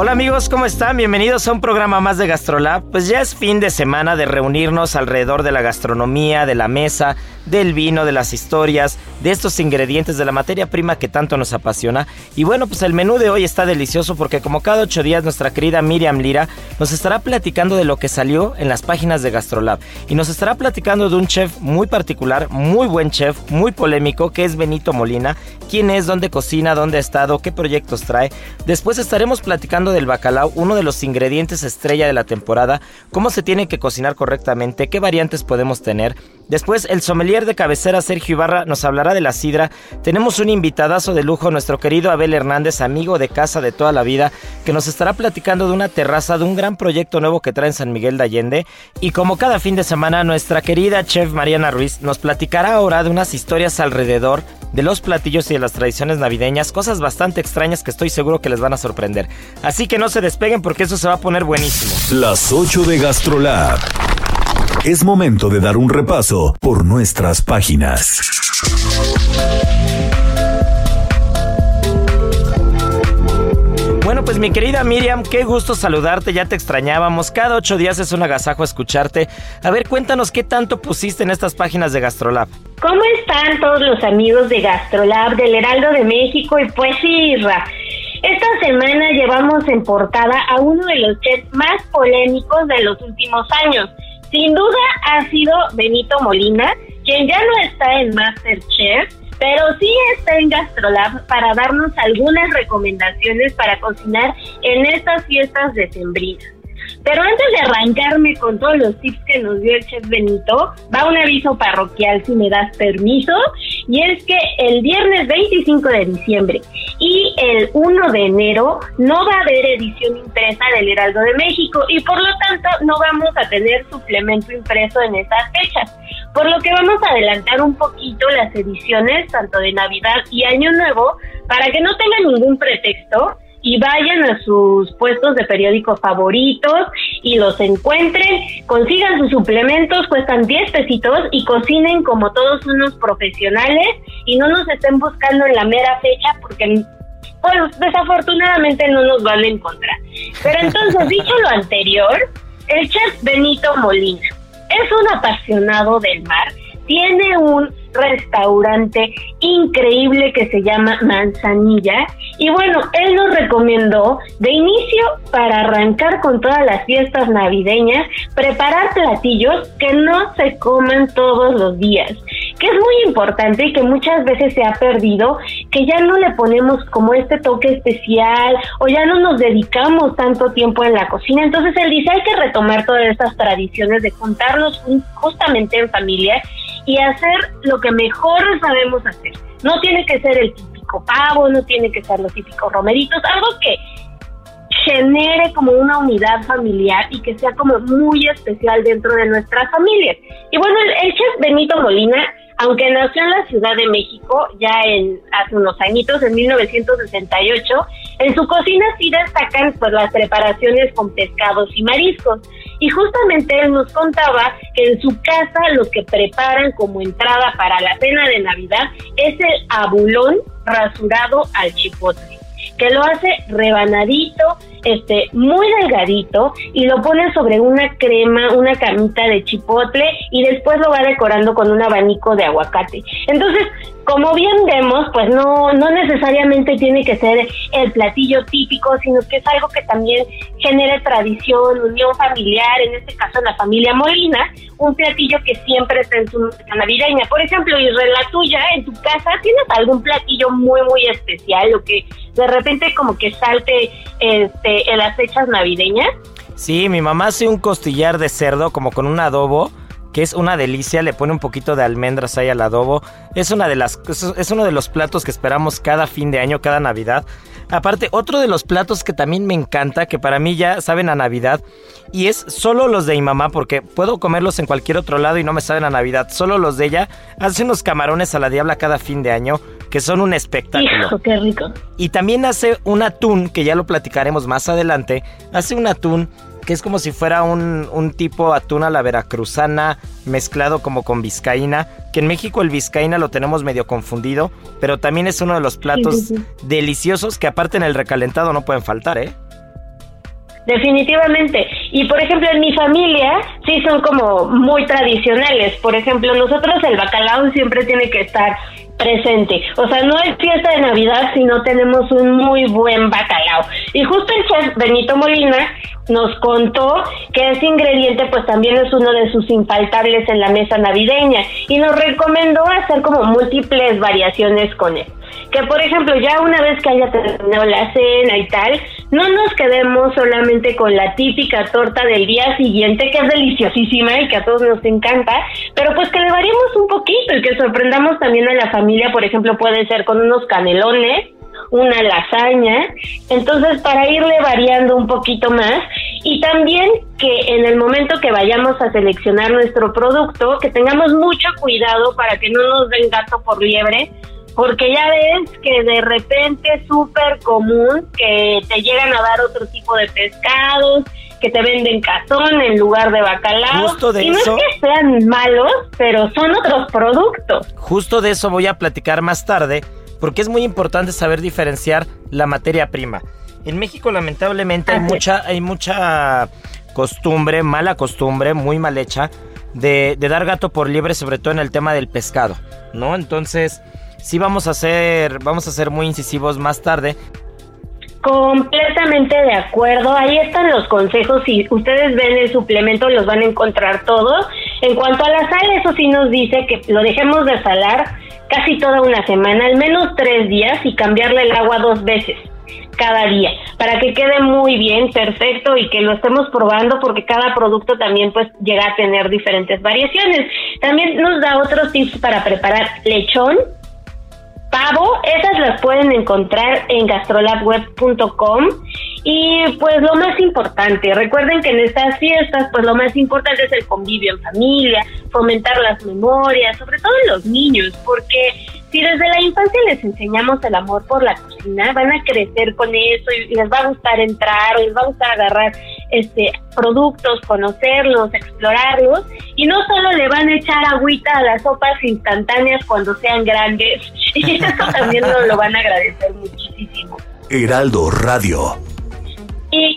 Hola amigos, ¿cómo están? Bienvenidos a un programa más de GastroLab. Pues ya es fin de semana de reunirnos alrededor de la gastronomía, de la mesa, del vino, de las historias, de estos ingredientes, de la materia prima que tanto nos apasiona. Y bueno, pues el menú de hoy está delicioso porque como cada ocho días nuestra querida Miriam Lira nos estará platicando de lo que salió en las páginas de GastroLab. Y nos estará platicando de un chef muy particular, muy buen chef, muy polémico, que es Benito Molina. ¿Quién es? ¿Dónde cocina? ¿Dónde ha estado? ¿Qué proyectos trae? Después estaremos platicando del bacalao, uno de los ingredientes estrella de la temporada, cómo se tiene que cocinar correctamente, qué variantes podemos tener. Después, el sommelier de cabecera Sergio Ibarra nos hablará de la sidra. Tenemos un invitadazo de lujo, nuestro querido Abel Hernández, amigo de casa de toda la vida, que nos estará platicando de una terraza, de un gran proyecto nuevo que trae en San Miguel de Allende. Y como cada fin de semana, nuestra querida chef Mariana Ruiz nos platicará ahora de unas historias alrededor de los platillos y de las tradiciones navideñas, cosas bastante extrañas que estoy seguro que les van a sorprender. Así que no se despeguen porque eso se va a poner buenísimo. Las 8 de GastroLab. Es momento de dar un repaso por nuestras páginas. Bueno, pues mi querida Miriam, qué gusto saludarte, ya te extrañábamos. Cada ocho días es un agasajo escucharte. A ver, cuéntanos qué tanto pusiste en estas páginas de GastroLab. ¿Cómo están todos los amigos de GastroLab, del Heraldo de México? Y pues sí, Ra, esta semana llevamos en portada a uno de los chefs más polémicos de los últimos años. Sin duda ha sido Benito Molina, quien ya no está en Masterchef, pero sí está en GastroLab para darnos algunas recomendaciones para cocinar en estas fiestas decembrinas. Pero antes de arrancarme con todos los tips que nos dio el chef Benito, va un aviso parroquial si me das permiso, y es que el viernes 25 de diciembre el 1 de enero no va a haber edición impresa del Heraldo de México y por lo tanto no vamos a tener suplemento impreso en esas fechas. Por lo que vamos a adelantar un poquito las ediciones tanto de Navidad y Año Nuevo para que no tengan ningún pretexto y vayan a sus puestos de periódicos favoritos y los encuentren, consigan sus suplementos, cuestan 10 pesitos y cocinen como todos unos profesionales y no nos estén buscando en la mera fecha porque pues desafortunadamente no nos van a encontrar. Pero entonces, dicho lo anterior, el chef Benito Molina es un apasionado del mar, tiene un restaurante increíble que se llama Manzanilla. Y bueno, él nos recomendó de inicio para arrancar con todas las fiestas navideñas, preparar platillos que no se coman todos los días, que es muy importante y que muchas veces se ha perdido, que ya no le ponemos como este toque especial o ya no nos dedicamos tanto tiempo en la cocina. Entonces él dice, hay que retomar todas estas tradiciones de juntarnos justamente en familia y hacer lo que mejor sabemos hacer. No tiene que ser el típico pavo, no tiene que ser los típicos romeritos, algo que genere como una unidad familiar y que sea como muy especial dentro de nuestras familias. Y bueno, el, chef Benito Molina, aunque nació en la Ciudad de México ya en hace unos añitos, en 1968, en su cocina sí destacan pues las preparaciones con pescados y mariscos. Y justamente él nos contaba que en su casa lo que preparan como entrada para la cena de Navidad es el abulón rasurado al chipotle que lo hace rebanadito, este, muy delgadito y lo pone sobre una crema, una camita de chipotle y después lo va decorando con un abanico de aguacate. Entonces, como bien vemos, pues no, no necesariamente tiene que ser el platillo típico, sino que es algo que también genere tradición, unión familiar, en este caso la familia Molina, un platillo que siempre está en su navideña. Por ejemplo, Israel, la tuya, en tu casa, ¿tienes algún platillo muy, muy especial o que de repente como que salte este, en las fechas navideñas? Sí, mi mamá hace un costillar de cerdo como con un adobo que es una delicia, le pone un poquito de almendras ahí al adobo. Es una de las es uno de los platos que esperamos cada fin de año, cada Navidad. Aparte, otro de los platos que también me encanta, que para mí ya saben a Navidad, y es solo los de mi mamá, porque puedo comerlos en cualquier otro lado y no me saben a Navidad, solo los de ella, hace unos camarones a la diabla cada fin de año, que son un espectáculo. Hijo, qué rico. Y también hace un atún, que ya lo platicaremos más adelante, hace un atún que es como si fuera un, un, tipo atún a la veracruzana mezclado como con vizcaína, que en México el vizcaína lo tenemos medio confundido, pero también es uno de los platos sí, sí, sí. deliciosos que aparte en el recalentado no pueden faltar, ¿eh? Definitivamente. Y por ejemplo, en mi familia sí son como muy tradicionales. Por ejemplo, nosotros el bacalao siempre tiene que estar presente. O sea, no es fiesta de Navidad si no tenemos un muy buen bacalao. Y justo el chef Benito Molina nos contó que ese ingrediente pues también es uno de sus infaltables en la mesa navideña y nos recomendó hacer como múltiples variaciones con él. Que por ejemplo ya una vez que haya terminado la cena y tal, no nos quedemos solamente con la típica torta del día siguiente que es deliciosísima y que a todos nos encanta, pero pues que le variemos un poquito y que sorprendamos también a la familia, por ejemplo puede ser con unos canelones una lasaña, entonces para irle variando un poquito más y también que en el momento que vayamos a seleccionar nuestro producto, que tengamos mucho cuidado para que no nos den gato por liebre, porque ya ves que de repente es súper común que te llegan a dar otro tipo de pescados, que te venden cazón en lugar de bacalao. Justo de y no eso. es que sean malos, pero son otros productos. Justo de eso voy a platicar más tarde, porque es muy importante saber diferenciar la materia prima. En México lamentablemente hay Así mucha, hay mucha costumbre, mala costumbre, muy mal hecha, de, de dar gato por liebre, sobre todo en el tema del pescado, ¿no? Entonces, sí vamos a ser, vamos a ser muy incisivos más tarde. Completamente de acuerdo. Ahí están los consejos. Si ustedes ven el suplemento, los van a encontrar todos. En cuanto a la sal, eso sí nos dice que lo dejemos de salar casi toda una semana, al menos tres días, y cambiarle el agua dos veces cada día para que quede muy bien, perfecto y que lo estemos probando porque cada producto también pues llega a tener diferentes variaciones. También nos da otros tips para preparar lechón, pavo, esas las pueden encontrar en gastrolabweb.com y pues lo más importante, recuerden que en estas fiestas pues lo más importante es el convivio en familia, fomentar las memorias, sobre todo en los niños, porque si desde la infancia les enseñamos el amor por la cocina, van a crecer con eso y les va a gustar entrar, les va a gustar agarrar este productos, conocerlos, explorarlos y no solo le van a echar agüita a las sopas instantáneas cuando sean grandes, y eso también nos lo van a agradecer muchísimo. Heraldo Radio. Y,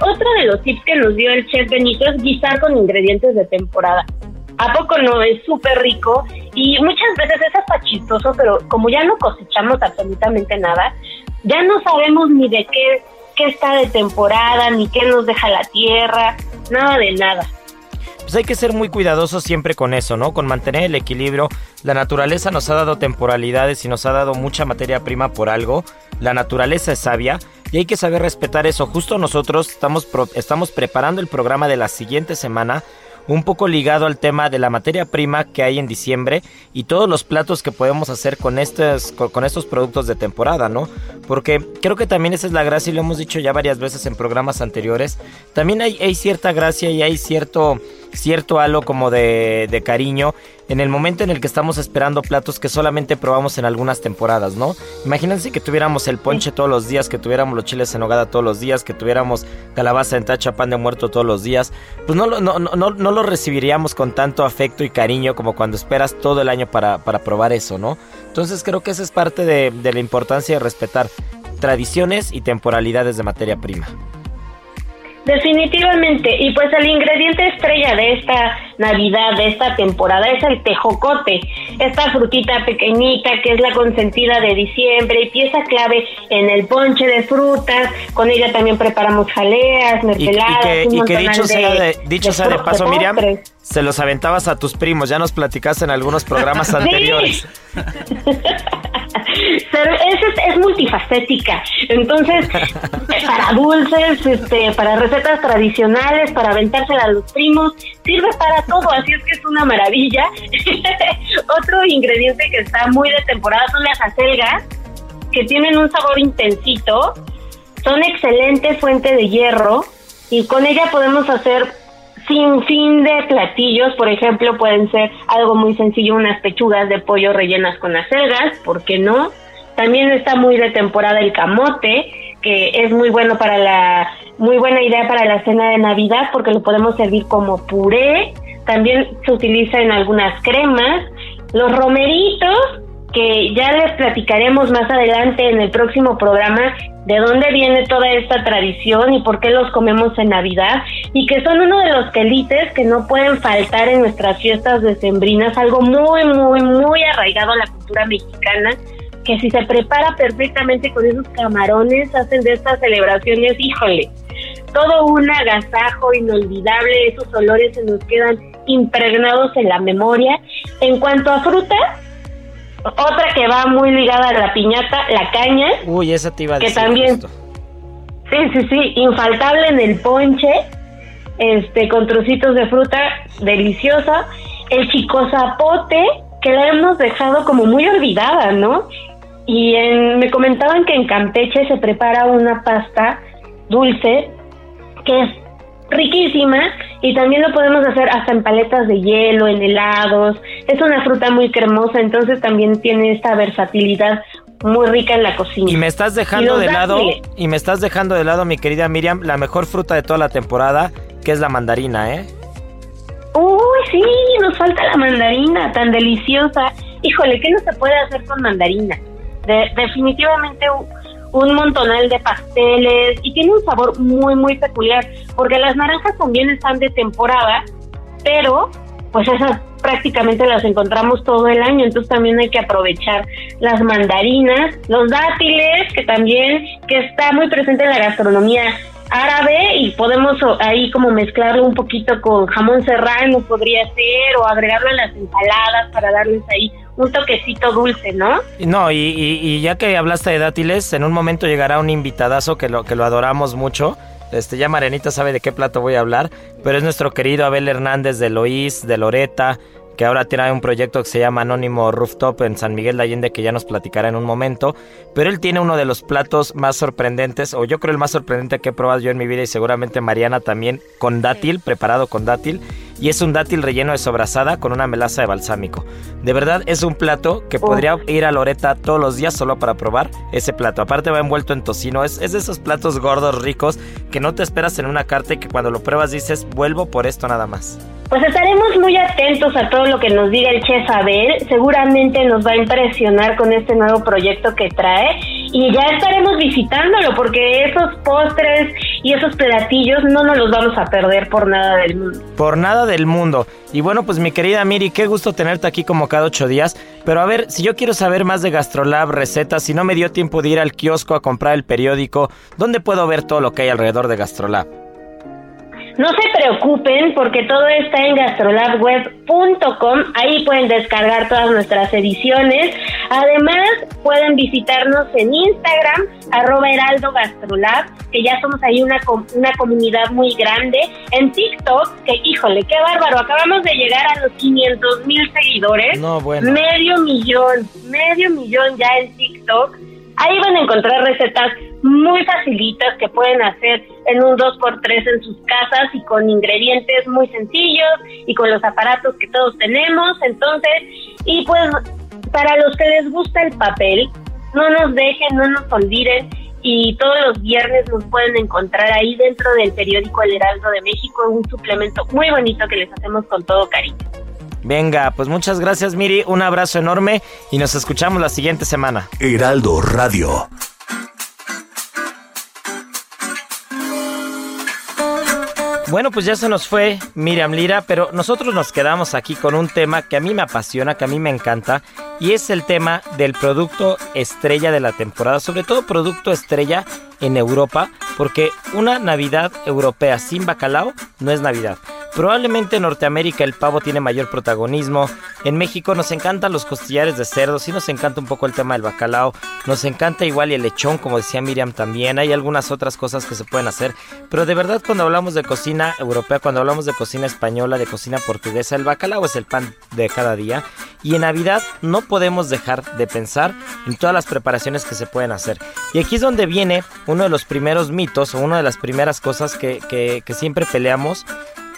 otro de los tips que nos dio el chef Benito es guisar con ingredientes de temporada. ¿A poco no? Es súper rico y muchas veces es hasta chistoso, pero como ya no cosechamos absolutamente nada, ya no sabemos ni de qué, qué está de temporada, ni qué nos deja la tierra, nada de nada. Pues hay que ser muy cuidadosos siempre con eso, ¿no? Con mantener el equilibrio. La naturaleza nos ha dado temporalidades y nos ha dado mucha materia prima por algo. La naturaleza es sabia y hay que saber respetar eso. Justo nosotros estamos, estamos preparando el programa de la siguiente semana un poco ligado al tema de la materia prima que hay en diciembre y todos los platos que podemos hacer con estos, con, estos productos de temporada, ¿no? Porque creo que también esa es la gracia y lo hemos dicho ya varias veces en programas anteriores. También hay, hay cierta gracia y hay cierto, cierto halo como de, de cariño en el momento en el que estamos esperando platos que solamente probamos en algunas temporadas, ¿no? Imagínense que tuviéramos el ponche todos los días, que tuviéramos los chiles en nogada todos los días, que tuviéramos calabaza en tacha, pan de muerto todos los días. Pues no, no, no, no, no lo recibiríamos con tanto afecto y cariño como cuando esperas todo el año para, para probar eso, ¿no? Entonces creo que esa es parte de, de la importancia de respetar. tradiciones y temporalidades de materia prima. Definitivamente, y pues el ingrediente estrella de esta Navidad, de esta temporada, es el tejocote, esta frutita pequeñita que es la consentida de diciembre y pieza clave en el ponche de frutas, con ella también preparamos jaleas, mermeladas. Y, que, dicho sea de, dicho sea de paso, Miriam, se los aventabas a tus primos, ya nos platicaste en algunos programas anteriores. es, es, multifacética. Entonces, para dulces, este, para recetas tradicionales, para aventársela a los primos, sirve para todo, así es que es una maravilla. Otro ingrediente que está muy de temporada son las acelgas, que tienen un sabor intensito, son excelente fuente de hierro y con ella podemos hacer sin fin de platillos, por ejemplo, pueden ser algo muy sencillo, unas pechugas de pollo rellenas con acelgas, ¿por qué no? También está muy de temporada el camote, que es muy bueno para la, muy buena idea para la cena de Navidad porque lo podemos servir como puré. También se utiliza en algunas cremas. Los romeritos, que ya les platicaremos más adelante en el próximo programa de dónde viene toda esta tradición y por qué los comemos en Navidad y que son uno de los quelites que no pueden faltar en nuestras fiestas decembrinas, algo muy, muy, muy arraigado a la cultura mexicana que si se prepara perfectamente con esos camarones, hacen de estas celebraciones, híjole, todo un agasajo inolvidable, esos olores se nos quedan impregnados en la memoria. En cuanto a fruta, otra que va muy ligada a la piñata, la caña. Uy, esa te iba a decir. Que también. Sí, sí, sí, infaltable en el ponche, este, con trocitos de fruta deliciosa. El chico zapote, que la hemos dejado como muy olvidada, ¿no? Y me comentaban que en Campeche se prepara una pasta dulce que es riquísima y también lo podemos hacer hasta en paletas de hielo, en helados. Es una fruta muy cremosa, entonces también tiene esta versatilidad muy rica en la cocina. Y me estás dejando de lado, y me estás dejando de lado, mi querida Miriam, la mejor fruta de toda la temporada, que es la mandarina, ¿eh? Uy, sí, nos falta la mandarina, tan deliciosa. Híjole, ¿qué no se puede hacer con mandarina? definitivamente un montonal de pasteles y tiene un sabor muy muy peculiar porque las naranjas también están de temporada pero pues esas prácticamente las encontramos todo el año entonces también hay que aprovechar las mandarinas los dátiles que también que está muy presente en la gastronomía árabe y podemos ahí como mezclarlo un poquito con jamón serrano podría ser o agregarlo a las ensaladas para darles ahí un toquecito dulce, ¿no? No, y, ya que hablaste de dátiles, en un momento llegará un invitadazo que lo, que lo adoramos mucho. Este, ya Marianita sabe de qué plato voy a hablar, pero es nuestro querido Abel Hernández de Loís, de Loreta, que ahora tiene un proyecto que se llama Anónimo Rooftop en San Miguel de Allende, que ya nos platicará en un momento. Pero él tiene uno de los platos más sorprendentes, o yo creo el más sorprendente que he probado yo en mi vida, y seguramente Mariana también, con dátil, preparado con dátil. Y es un dátil relleno de sobrasada con una melaza de balsámico. De verdad es un plato que podría ir a Loreta todos los días solo para probar ese plato. Aparte va envuelto en tocino. Es, es de esos platos gordos, ricos, que no te esperas en una carta y que cuando lo pruebas dices, vuelvo por esto nada más. Pues estaremos muy atentos a todo lo que nos diga el chef Abel. Seguramente nos va a impresionar con este nuevo proyecto que trae y ya estaremos visitándolo porque esos postres y esos platillos no nos los vamos a perder por nada del mundo. Por nada del mundo. Y bueno, pues mi querida Miri, qué gusto tenerte aquí como cada ocho días. Pero a ver, si yo quiero saber más de Gastrolab, recetas, si no me dio tiempo de ir al kiosco a comprar el periódico, ¿dónde puedo ver todo lo que hay alrededor de Gastrolab? No se preocupen porque todo está en gastrolabweb.com. Ahí pueden descargar todas nuestras ediciones. Además, pueden visitarnos en Instagram, arroba heraldo gastrolab, que ya somos ahí una, una comunidad muy grande. En TikTok, que híjole, qué bárbaro. Acabamos de llegar a los 500 mil seguidores. No, bueno. Medio millón, medio millón ya en TikTok. Ahí van a encontrar recetas muy facilitas que pueden hacer en un 2x3 en sus casas y con ingredientes muy sencillos y con los aparatos que todos tenemos. Entonces, y pues para los que les gusta el papel, no nos dejen, no nos olviden y todos los viernes nos pueden encontrar ahí dentro del periódico El Heraldo de México, un suplemento muy bonito que les hacemos con todo cariño. Venga, pues muchas gracias Miri, un abrazo enorme y nos escuchamos la siguiente semana. Heraldo Radio. Bueno, pues ya se nos fue Miriam Lira, pero nosotros nos quedamos aquí con un tema que a mí me apasiona, que a mí me encanta, y es el tema del producto estrella de la temporada, sobre todo producto estrella en Europa, porque una Navidad europea sin bacalao no es Navidad. Probablemente en Norteamérica el pavo tiene mayor protagonismo. En México nos encantan los costillares de cerdo, sí nos encanta un poco el tema del bacalao. Nos encanta igual y el lechón, como decía Miriam también. Hay algunas otras cosas que se pueden hacer. Pero de verdad cuando hablamos de cocina europea, cuando hablamos de cocina española, de cocina portuguesa, el bacalao es el pan de cada día. Y en Navidad no podemos dejar de pensar en todas las preparaciones que se pueden hacer. Y aquí es donde viene uno de los primeros mitos o una de las primeras cosas que, que siempre peleamos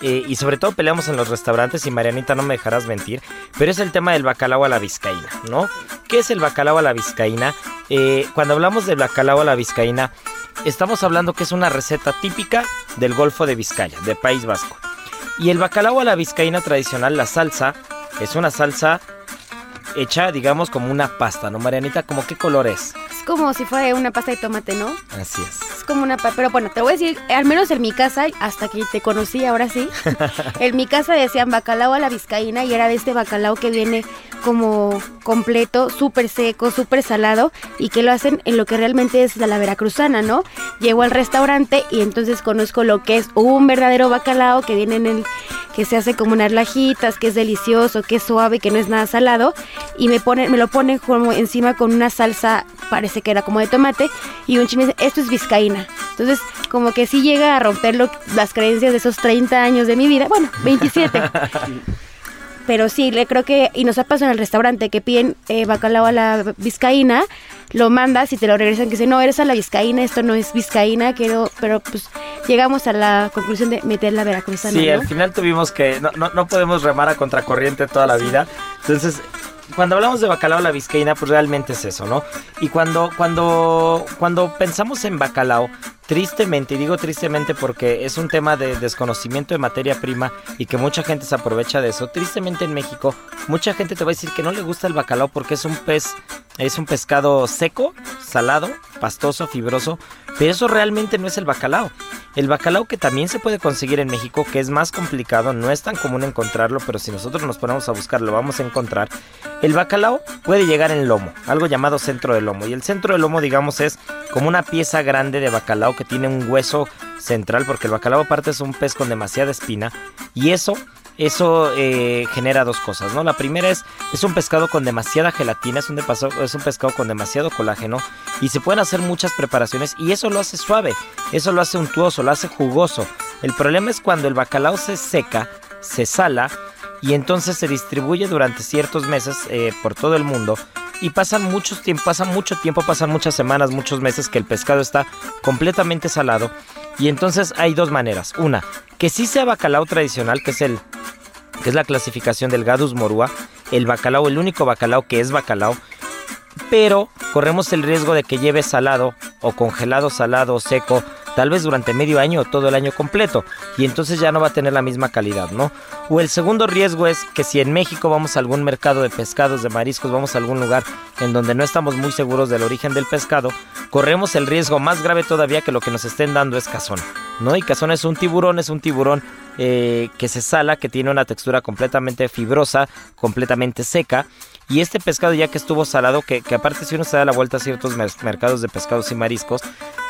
eh, y sobre todo peleamos en los restaurantes y Marianita no me dejarás mentir, pero es el tema del bacalao a la vizcaína, ¿no? ¿Qué es el bacalao a la vizcaína? Eh, cuando hablamos del bacalao a la vizcaína, estamos hablando que es una receta típica del Golfo de Vizcaya, de País Vasco. Y el bacalao a la vizcaína tradicional, la salsa, es una salsa hecha, digamos, como una pasta, ¿no, Marianita? ¿Cómo qué color es? Es como si fuera una pasta de tomate, ¿no? Así es. Como una pero bueno, te voy a decir, al menos en mi casa, hasta que te conocí, ahora sí, en mi casa decían bacalao a la vizcaína y era de este bacalao que viene como completo, súper seco, súper salado y que lo hacen en lo que realmente es la veracruzana, ¿no? Llego al restaurante y entonces conozco lo que es un verdadero bacalao que viene en el que se hace como unas lajitas, que es delicioso, que es suave, que no es nada salado y me pone, me lo ponen como encima con una salsa, parece que era como de tomate y un chime dice, esto es vizcaína. Entonces, como que sí llega a romper las creencias de esos 30 años de mi vida, bueno, 27. pero sí, le creo que, y nos ha pasado en el restaurante que piden eh, bacalao a la vizcaína, lo mandas y te lo regresan que dice, no, eres a la vizcaína, esto no es vizcaína, quiero, pero pues llegamos a la conclusión de meter la veracruzana. Sí, al final tuvimos que, no, no, no podemos remar a contracorriente toda la vida, entonces cuando hablamos de bacalao la vizcaína, pues realmente es eso, ¿no? Y cuando, cuando, cuando pensamos en bacalao, tristemente, y digo tristemente porque es un tema de desconocimiento de materia prima y que mucha gente se aprovecha de eso, tristemente en México, mucha gente te va a decir que no le gusta el bacalao porque es un pez, es un pescado seco, salado, pastoso, fibroso, pero eso realmente no es el bacalao. El bacalao que también se puede conseguir en México, que es más complicado, no es tan común encontrarlo, pero si nosotros nos ponemos a buscarlo vamos a encontrar. El bacalao puede llegar en lomo, algo llamado centro de lomo. Y el centro de lomo, digamos, es como una pieza grande de bacalao que tiene un hueso central, porque el bacalao aparte es un pez con demasiada espina. Y eso eso eh, genera dos cosas, ¿no? La primera es, es un pescado con demasiada gelatina, es un, es un pescado con demasiado colágeno y se pueden hacer muchas preparaciones y eso lo hace suave, eso lo hace untuoso, lo hace jugoso. El problema es cuando el bacalao se seca, se sala y entonces se distribuye durante ciertos meses eh, por todo el mundo y pasan muchos tiempo, pasan mucho tiempo, pasan muchas semanas, muchos meses que el pescado está completamente salado y entonces hay dos maneras. Una, que sí sea bacalao tradicional, que es el que es la clasificación del Gadus morua, el bacalao, el único bacalao que es bacalao, pero corremos el riesgo de que lleve salado o congelado salado o seco tal vez durante medio año o todo el año completo, y entonces ya no va a tener la misma calidad, ¿no? O el segundo riesgo es que si en México vamos a algún mercado de pescados, de mariscos, vamos a algún lugar en donde no estamos muy seguros del origen del pescado, corremos el riesgo más grave todavía que lo que nos estén dando es cazón, ¿no? Y cazón es un tiburón, es un tiburón eh, que se sala, que tiene una textura completamente fibrosa, completamente seca, y este pescado ya que estuvo salado, que, aparte si uno se da la vuelta a ciertos mercados de pescados y mariscos,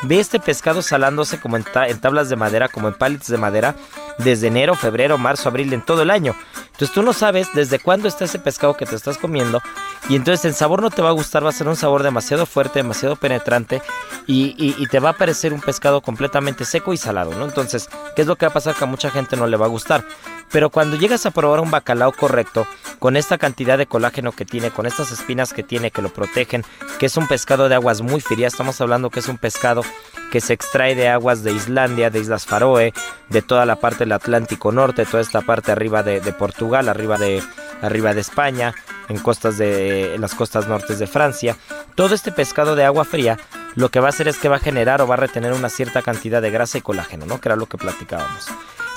ve este pescado salándose como en, tablas de madera, como en pallets de madera, desde enero, febrero, marzo, abril, en todo el año. Entonces tú no sabes desde cuándo está ese pescado que te estás comiendo y entonces el sabor no te va a gustar, va a ser un sabor demasiado fuerte, demasiado penetrante y, y, te va a parecer un pescado completamente seco y salado, ¿no? Entonces, ¿qué es lo que va a pasar? Que a mucha gente no le va a gustar. Pero cuando llegas a probar un bacalao correcto, con esta cantidad de colágeno que tiene, con estas espinas que tiene que lo protegen, que es un pescado de aguas muy frías, estamos hablando que es un pescado que se extrae de aguas de Islandia, de Islas Faroe, de toda la parte del Atlántico Norte, toda esta parte arriba de, Portugal, arriba de, arriba de España, en, costas de, en las costas nortes de Francia. Todo este pescado de agua fría lo que va a hacer es que va a generar o va a retener una cierta cantidad de grasa y colágeno, ¿no? Que era lo que platicábamos.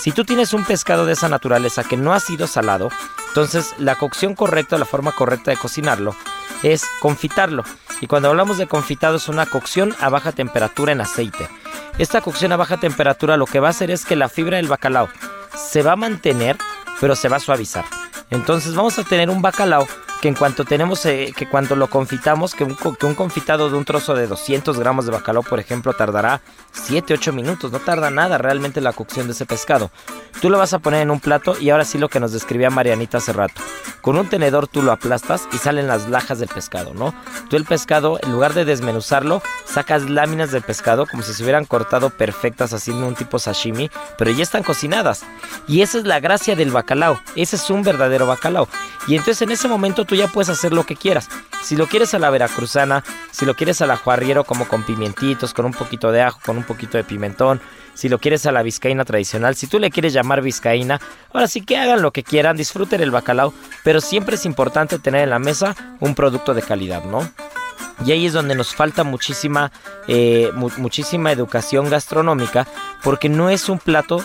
Si tú tienes un pescado de esa naturaleza que no ha sido salado, entonces la cocción correcta, la forma correcta de cocinarlo es confitarlo. Y cuando hablamos de confitado es una cocción a baja temperatura en aceite. Esta cocción a baja temperatura lo que va a hacer es que la fibra del bacalao se va a mantener, pero se va a suavizar. Entonces vamos a tener un bacalao que en cuanto tenemos, eh, que cuando lo confitamos, que un, que un, confitado de un trozo de 200 gramos de bacalao, por ejemplo, tardará 7, 8 minutos, no tarda nada realmente la cocción de ese pescado. Tú lo vas a poner en un plato y ahora sí lo que nos describía Marianita hace rato. Con un tenedor tú lo aplastas y salen las lajas del pescado, ¿no? Tú el pescado, en lugar de desmenuzarlo, sacas láminas del pescado como si se hubieran cortado perfectas haciendo un tipo sashimi, pero ya están cocinadas. Y esa es la gracia del bacalao, ese es un verdadero bacalao. Y entonces en ese momento tú ya puedes hacer lo que quieras. Si lo quieres a la veracruzana, si lo quieres a la juarriero como con pimientitos, con un poquito de ajo, con un poquito de pimentón, si lo quieres a la vizcaína tradicional, si tú le quieres llamar vizcaína, ahora sí que hagan lo que quieran, disfruten el bacalao, pero siempre es importante tener en la mesa un producto de calidad, ¿no? Y ahí es donde nos falta muchísima, eh, muchísima educación gastronómica, porque no es un plato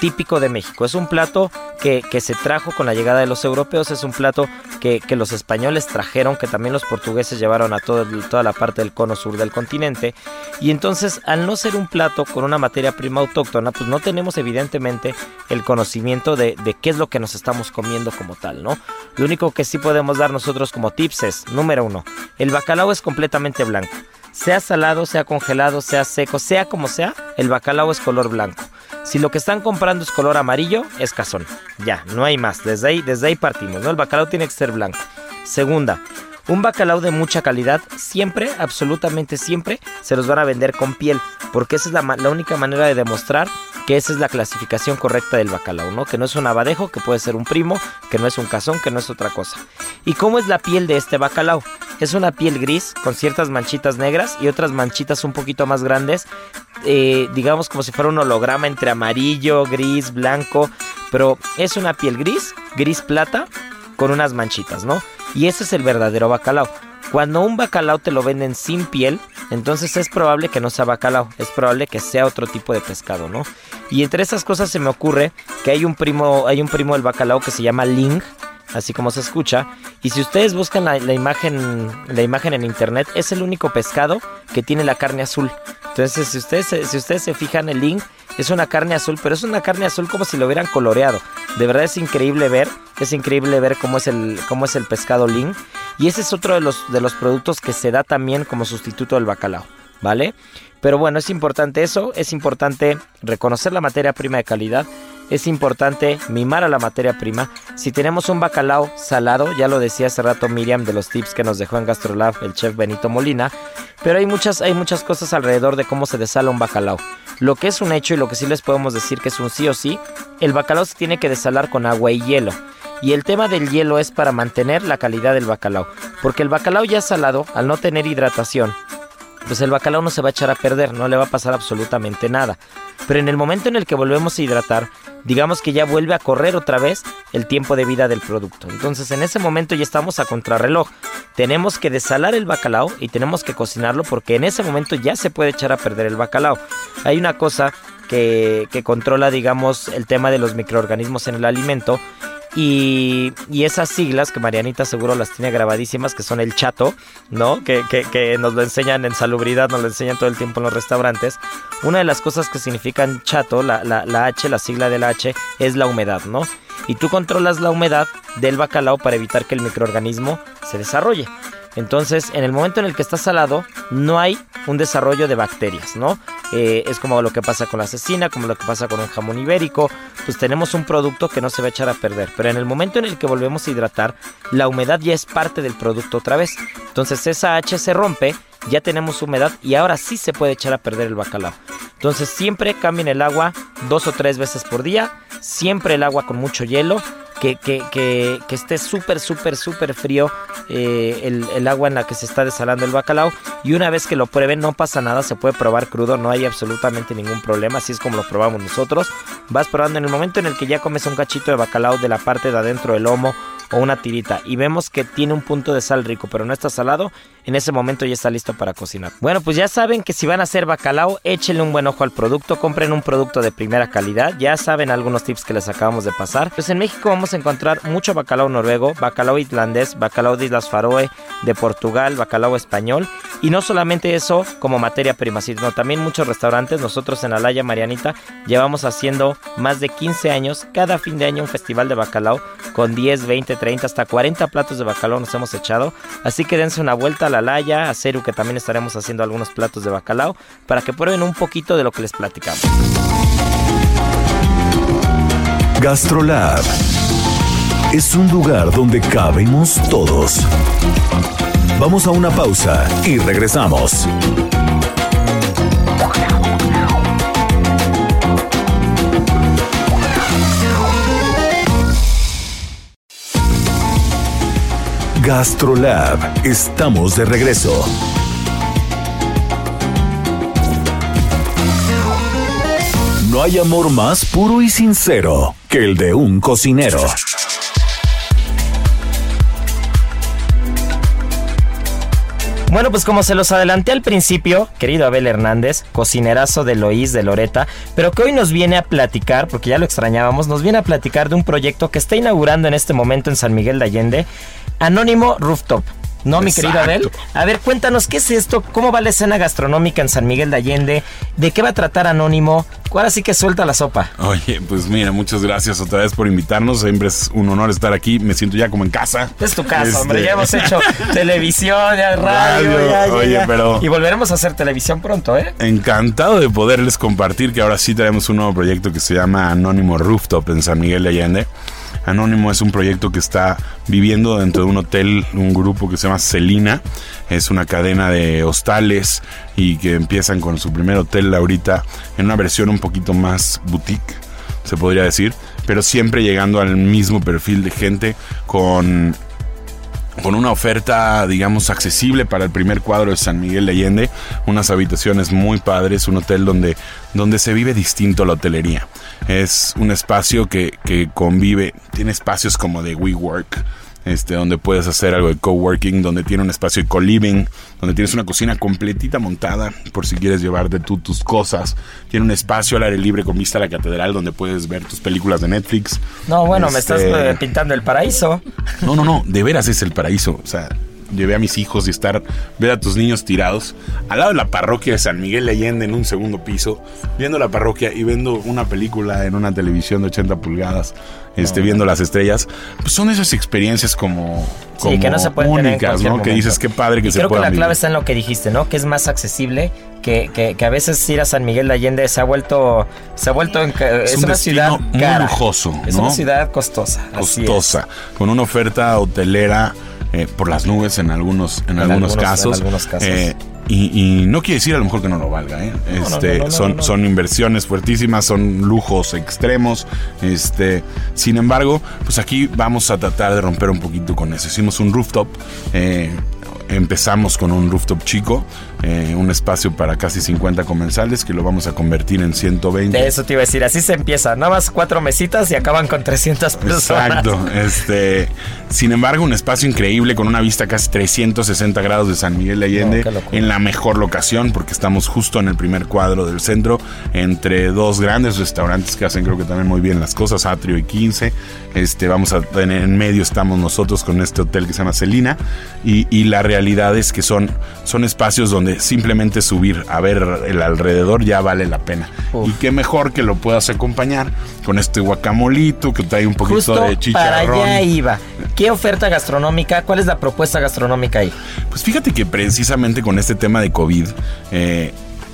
típico de México. Es un plato que, se trajo con la llegada de los europeos, es un plato que, los españoles trajeron, que también los portugueses llevaron a toda la parte del cono sur del continente. Y entonces, al no ser un plato con una materia prima autóctona, pues no tenemos evidentemente el conocimiento de, de qué es lo que nos estamos comiendo como tal, ¿no? Lo único que sí podemos dar nosotros como tips es, número uno, el bacalao es completamente blanco. Sea salado, sea congelado, sea seco, sea como sea, el bacalao es color blanco. Si lo que están comprando es color amarillo, es cazón. Ya, no hay más. Desde ahí, desde ahí partimos, ¿no? El bacalao tiene que ser blanco. Segunda, un bacalao de mucha calidad, siempre, absolutamente siempre, se los van a vender con piel, porque esa es la, única manera de demostrar que esa es la clasificación correcta del bacalao, ¿no? Que no es un abadejo, que puede ser un primo, que no es un cazón, que no es otra cosa. ¿Y cómo es la piel de este bacalao? Es una piel gris con ciertas manchitas negras y otras manchitas un poquito más grandes, eh, digamos como si fuera un holograma entre amarillo, gris, blanco, pero es una piel gris, gris plata, con unas manchitas, ¿no? Y ese es el verdadero bacalao. Cuando un bacalao te lo venden sin piel, entonces es probable que no sea bacalao, es probable que sea otro tipo de pescado, ¿no? Y entre esas cosas se me ocurre que hay un primo, hay un primo del bacalao que se llama Ling, así como se escucha. Y si ustedes buscan la, imagen, la imagen en internet, es el único pescado que tiene la carne azul. Entonces, si ustedes, si ustedes se fijan, el link es una carne azul, pero es una carne azul como si lo hubieran coloreado. De verdad es increíble ver, es increíble ver cómo es el, cómo es el pescado ling. Y ese es otro de los, de los productos que se da también como sustituto del bacalao, ¿vale? Pero bueno, es importante eso, es importante reconocer la materia prima de calidad, es importante mimar a la materia prima. Si tenemos un bacalao salado, ya lo decía hace rato Miriam de los tips que nos dejó en Gastrolab el chef Benito Molina, pero hay muchas, hay muchas cosas alrededor de cómo se desala un bacalao. Lo que es un hecho y lo que sí les podemos decir que es un sí o sí, el bacalao se tiene que desalar con agua y hielo. Y el tema del hielo es para mantener la calidad del bacalao, porque el bacalao ya salado, al no tener hidratación, pues el bacalao no se va a echar a perder, no le va a pasar absolutamente nada. Pero en el momento en el que volvemos a hidratar, digamos que ya vuelve a correr otra vez el tiempo de vida del producto. Entonces en ese momento ya estamos a contrarreloj. Tenemos que desalar el bacalao y tenemos que cocinarlo porque en ese momento ya se puede echar a perder el bacalao. Hay una cosa que, que controla, digamos, el tema de los microorganismos en el alimento y, esas siglas que Marianita seguro las tiene grabadísimas, que son el chato, ¿no? Que, que, nos lo enseñan en salubridad, nos lo enseñan todo el tiempo en los restaurantes. Una de las cosas que significan chato, la, la, la H, la sigla del H, es la humedad, ¿no? Y tú controlas la humedad del bacalao para evitar que el microorganismo se desarrolle. Entonces, en el momento en el que está salado, no hay un desarrollo de bacterias, ¿no? Eh, es como lo que pasa con la cecina, como lo que pasa con un jamón ibérico, pues tenemos un producto que no se va a echar a perder. Pero en el momento en el que volvemos a hidratar, la humedad ya es parte del producto otra vez. Entonces esa H se rompe, ya tenemos humedad y ahora sí se puede echar a perder el bacalao. Entonces siempre cambien el agua dos o tres veces por día, siempre el agua con mucho hielo que, que, que, esté súper, súper, súper frío eh, el, el, agua en la que se está desalando el bacalao. Y una vez que lo prueben, no pasa nada, se puede probar crudo, no hay absolutamente ningún problema, así es como lo probamos nosotros. Vas probando en el momento en el que ya comes un cachito de bacalao de la parte de adentro del lomo o una tirita y vemos que tiene un punto de sal rico, pero no está salado, en ese momento ya está listo para cocinar. Bueno, pues ya saben que si van a hacer bacalao, échenle un buen ojo al producto, compren un producto de primera calidad, ya saben algunos tips que les acabamos de pasar. Pues en México vamos a encontrar mucho bacalao noruego, bacalao islandés, bacalao de Islas Faroe, de Portugal, bacalao español y no solamente eso como materia prima, sino también muchos restaurantes, nosotros en Alaya Marianita llevamos haciendo más de 15 años, cada fin de año un festival de bacalao con 10, 20, 30, hasta 40 platos de bacalao nos hemos echado, así que dense una vuelta a la Laya, a Ceru, que también estaremos haciendo algunos platos de bacalao, para que prueben un poquito de lo que les platicamos. Gastrolab es un lugar donde cabemos todos. Vamos a una pausa y regresamos. Gastrolab, estamos de regreso. No hay amor más puro y sincero que el de un cocinero. Bueno, pues como se los adelanté al principio, querido Abel Hernández, cocinerazo de Loís de Loreta, pero que hoy nos viene a platicar, porque ya lo extrañábamos, nos viene a platicar de un proyecto que está inaugurando en este momento en San Miguel de Allende, Anónimo Rooftop. ¿No, mi querido Abel? A ver, cuéntanos, ¿qué es esto? ¿Cómo va la escena gastronómica en San Miguel de Allende? ¿De qué va a tratar Anónimo? Ahora sí que suelta la sopa. Oye, pues mira, muchas gracias otra vez por invitarnos. Siempre es un honor estar aquí. Me siento ya como en casa. Es tu casa, hombre. Este- Ya hemos hecho televisión, ya radio, Radio, ya, ya, oye, ya. pero- Y volveremos a hacer televisión pronto, ¿eh? Encantado de poderles compartir que ahora sí tenemos un nuevo proyecto que se llama Anónimo Rooftop en San Miguel de Allende. Anónimo es un proyecto que está viviendo dentro de un hotel, un grupo que se llama Celina. Es una cadena de hostales y que empiezan con su primer hotel ahorita en una versión un poquito más boutique, se podría decir, pero siempre llegando al mismo perfil de gente con con una oferta, digamos, accesible para el primer cuadro de San Miguel de Allende, unas habitaciones muy padres, un hotel donde, donde se vive distinto la hotelería. Es un espacio que, que convive, tiene espacios como de WeWork, este, donde puedes hacer algo de coworking, donde tiene un espacio de co-living, donde tienes una cocina completita montada por si quieres llevarte tú tus cosas. Tiene un espacio al aire libre con vista a la catedral donde puedes ver tus películas de Netflix. No, bueno, me estás Este, eh, pintando el paraíso. no, no, no, de veras es el paraíso. O sea, llevé a mis hijos y estar, ver a tus niños tirados al lado de la parroquia de San Miguel de Allende en un segundo piso, viendo la parroquia y viendo una película en una televisión de 80 pulgadas, este, viendo las estrellas. Pues son esas experiencias como, como Sí, que no se pueden tener en únicas, cualquier ¿no? Que dices qué padre que Y se creo que la clave vivir. está en lo que dijiste, ¿no? Que es más accesible, que, que, que a veces ir a San Miguel de Allende se ha vuelto, se ha vuelto en, es, un una ciudad muy cara. lujoso, Es ¿no? una ciudad costosa. es. costosa, con una oferta hotelera eh, por las nubes en algunos, en, algunos, algunos- casos. en algunos casos. Eh, y, y no quiere decir a lo mejor que no lo valga, ¿eh? no, Este, no, no, son, son inversiones fuertísimas, son lujos extremos. Este, sin embargo, pues aquí vamos a tratar de romper un poquito con eso. Hicimos un rooftop. eh, Empezamos con un rooftop chico, eh, un espacio para casi 50 comensales que lo vamos a convertir en 120. De eso te iba a decir, así se empieza. Nada más cuatro mesitas y acaban con 300 personas. Exacto. Este, sin embargo, un espacio increíble con una vista casi 360 grados de San Miguel de Allende No, en la mejor locación porque estamos justo en el primer cuadro del centro entre dos grandes restaurantes que hacen creo que también muy bien las cosas, Atrio y 15. Este, vamos a tener en medio estamos nosotros con este hotel que se llama Celina y, y la realidad es que son, son espacios donde simplemente subir a ver el alrededor ya vale la pena. Uf. Y qué mejor que lo puedas acompañar con este guacamolito que trae un poquito Justo de para chicharrón. allá iba. ¿Qué oferta gastronómica? ¿Cuál es la propuesta gastronómica ahí? Pues fíjate que precisamente con este tema de COVID, eh,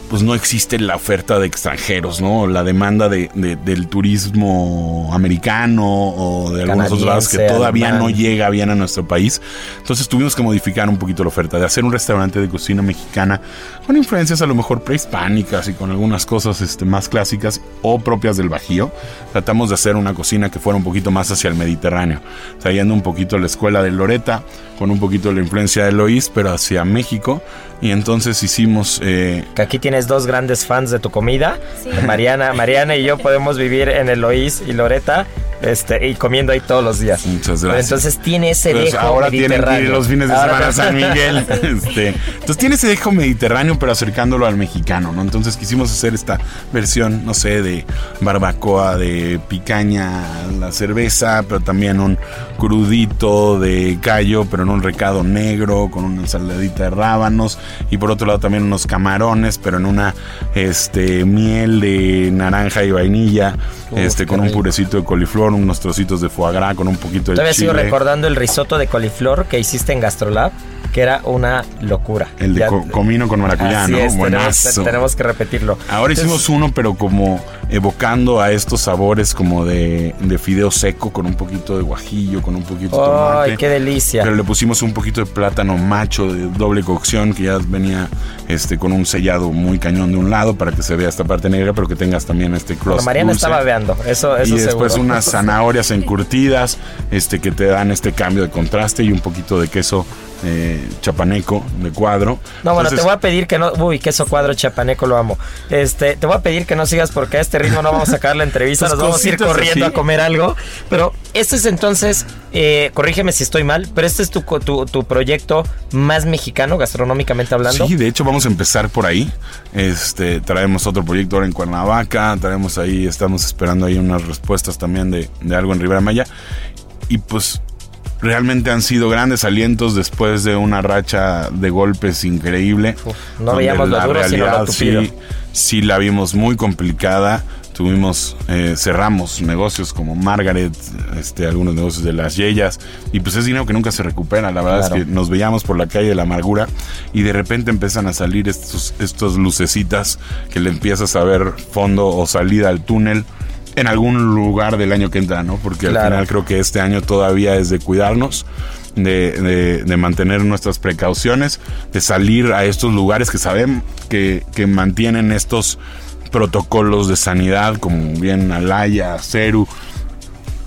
pues no existe la oferta de extranjeros, ¿no? La demanda de, de- del turismo americano o de algunos otros lados que todavía alemán. no llega bien a nuestro país. Entonces tuvimos que modificar un poquito la oferta, de hacer un restaurante de cocina mexicana con influencias a lo mejor prehispánicas y con algunas cosas este, más clásicas o propias del Bajío. Tratamos de hacer una cocina que fuera un poquito más hacia el Mediterráneo, trayendo un poquito la escuela de Loreta, con un poquito la influencia de Loís, pero hacia México. Y entonces hicimos... eh, Que aquí tienes dos grandes fans de tu comida. Sí. Mariana, Mariana y yo podemos vivir en Eloís y Loreta este, y comiendo ahí todos los días. Muchas gracias. entonces tiene ese Pues dejo ahora tienen que ir mediterráneo. los fines de Ahora- semana a San Miguel. Este, entonces tiene ese dejo mediterráneo, pero acercándolo al mexicano, ¿no? Entonces quisimos hacer esta versión, no sé, de barbacoa, de picaña, la cerveza, pero también un crudito de callo, pero en un recado negro, con una ensaladita de rábanos. Y por otro lado también unos camarones, pero en una este, miel de naranja y vainilla, Uf, este, con un purecito de coliflor, unos trocitos de foie gras, con un poquito de Todavía sigo chile. recordando el risotto de coliflor que hiciste en Gastrolab, que era una locura. El de Ya- co- comino con maracuyá, Así ¿no? es, tenemos, Buenazo. tenemos que repetirlo. Ahora Entonces, hicimos uno, pero como evocando a estos sabores como de, de fideo seco con un poquito de guajillo, con un poquito de tomate. ¡Ay, qué delicia! Pero le pusimos un poquito de plátano macho de doble cocción que ya venía este con un sellado muy cañón de un lado para que se vea esta parte negra, pero que tengas también este Bueno, crust Mariana dulce. estaba veando, eso, eso y después seguro. unas zanahorias encurtidas este que te dan este cambio de contraste y un poquito de queso eh, chapaneco de cuadro. No, bueno, Entonces, te voy a pedir que no. Uy, queso cuadro chapaneco, lo amo. Este, te voy a pedir que no sigas porque a este ritmo no vamos a acabar la entrevista. Nos vamos a ir corriendo así. a comer algo. Pero este es entonces, eh, corrígeme si estoy mal, pero este es tu, tu, tu proyecto más mexicano, gastronómicamente hablando. Sí, de hecho vamos a empezar por ahí. Este, traemos otro proyecto ahora en Cuernavaca, traemos ahí, estamos esperando ahí unas respuestas también de, de algo en Ribera Maya. Y pues realmente han sido grandes alientos después de una racha de golpes increíble. Uf, no veíamos la sino realidad sí, sí la vimos muy complicada. Tuvimos, eh, cerramos negocios como Margaret, este, algunos negocios de las Yeyas, y pues es dinero que nunca se recupera. La verdad Claro. es que nos veíamos por la calle de la amargura y de repente empiezan a salir estos, estos lucecitas que le empiezas a ver fondo o salida al túnel en algún lugar del año que entra, ¿no? Porque Claro. al final creo que este año todavía es de cuidarnos. De, de- de mantener nuestras precauciones, de salir a estos lugares que saben que, que mantienen estos protocolos de sanidad, como bien Alaya, Ceru,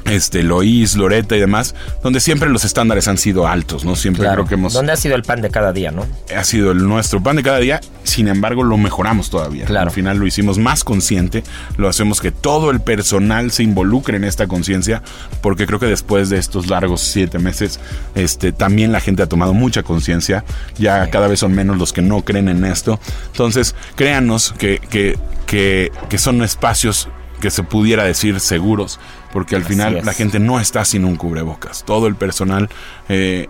este, Loís, Loreta y demás, donde siempre los estándares han sido altos, ¿no? Siempre Claro. creo que hemos ¿Dónde ha sido el pan de cada día, no? ha sido el nuestro pan de cada día, sin embargo lo mejoramos todavía. Claro. Al final lo hicimos más consciente, lo hacemos que todo el personal se involucre en esta conciencia, porque creo que después de estos largos siete meses, este, también la gente ha tomado mucha conciencia, ya cada vez son menos los que no creen en esto. Entonces, créanos que, que, que, que son espacios que se pudiera decir seguros, porque al Así final es. la gente no está sin un cubrebocas. Todo el personal eh,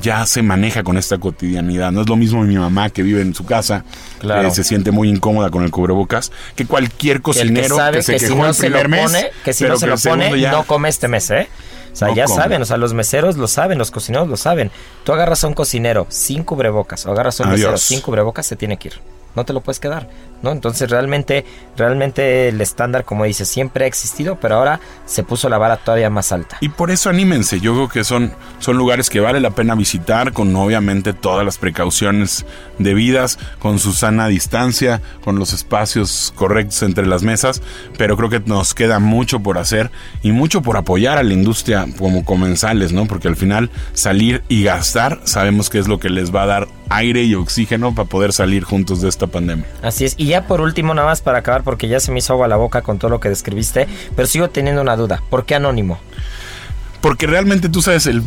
ya se maneja con esta cotidianidad. No es lo mismo mi mamá que vive en su casa, Claro. que se siente muy incómoda con el cubrebocas, que cualquier que cocinero sabe que se que quejó si no el se lo mes, pone, que si no se lo pone, ya- no come este mes, ¿eh? O sea, No ya come. saben, o sea, los meseros lo saben, los cocineros lo saben. Tú agarras a un cocinero sin cubrebocas o agarras a un mesero sin cubrebocas, se tiene que ir. No te lo puedes quedar, ¿no? Entonces realmente, realmente el estándar, como dices, siempre ha existido, pero ahora se puso la vara todavía más alta. Y por eso anímense, yo creo que son, son lugares que vale la pena visitar con obviamente todas las precauciones debidas, con su sana distancia, con los espacios correctos entre las mesas, pero creo que nos queda mucho por hacer y mucho por apoyar a la industria como comensales, ¿no? Porque al final salir y gastar sabemos que es lo que les va a dar aire y oxígeno para poder salir juntos de esta pandemia. Así es. Y ya por último, nada más para acabar, porque ya se me hizo agua la boca con todo lo que describiste, pero sigo teniendo una duda. ¿Por qué anónimo? Porque realmente tú sabes el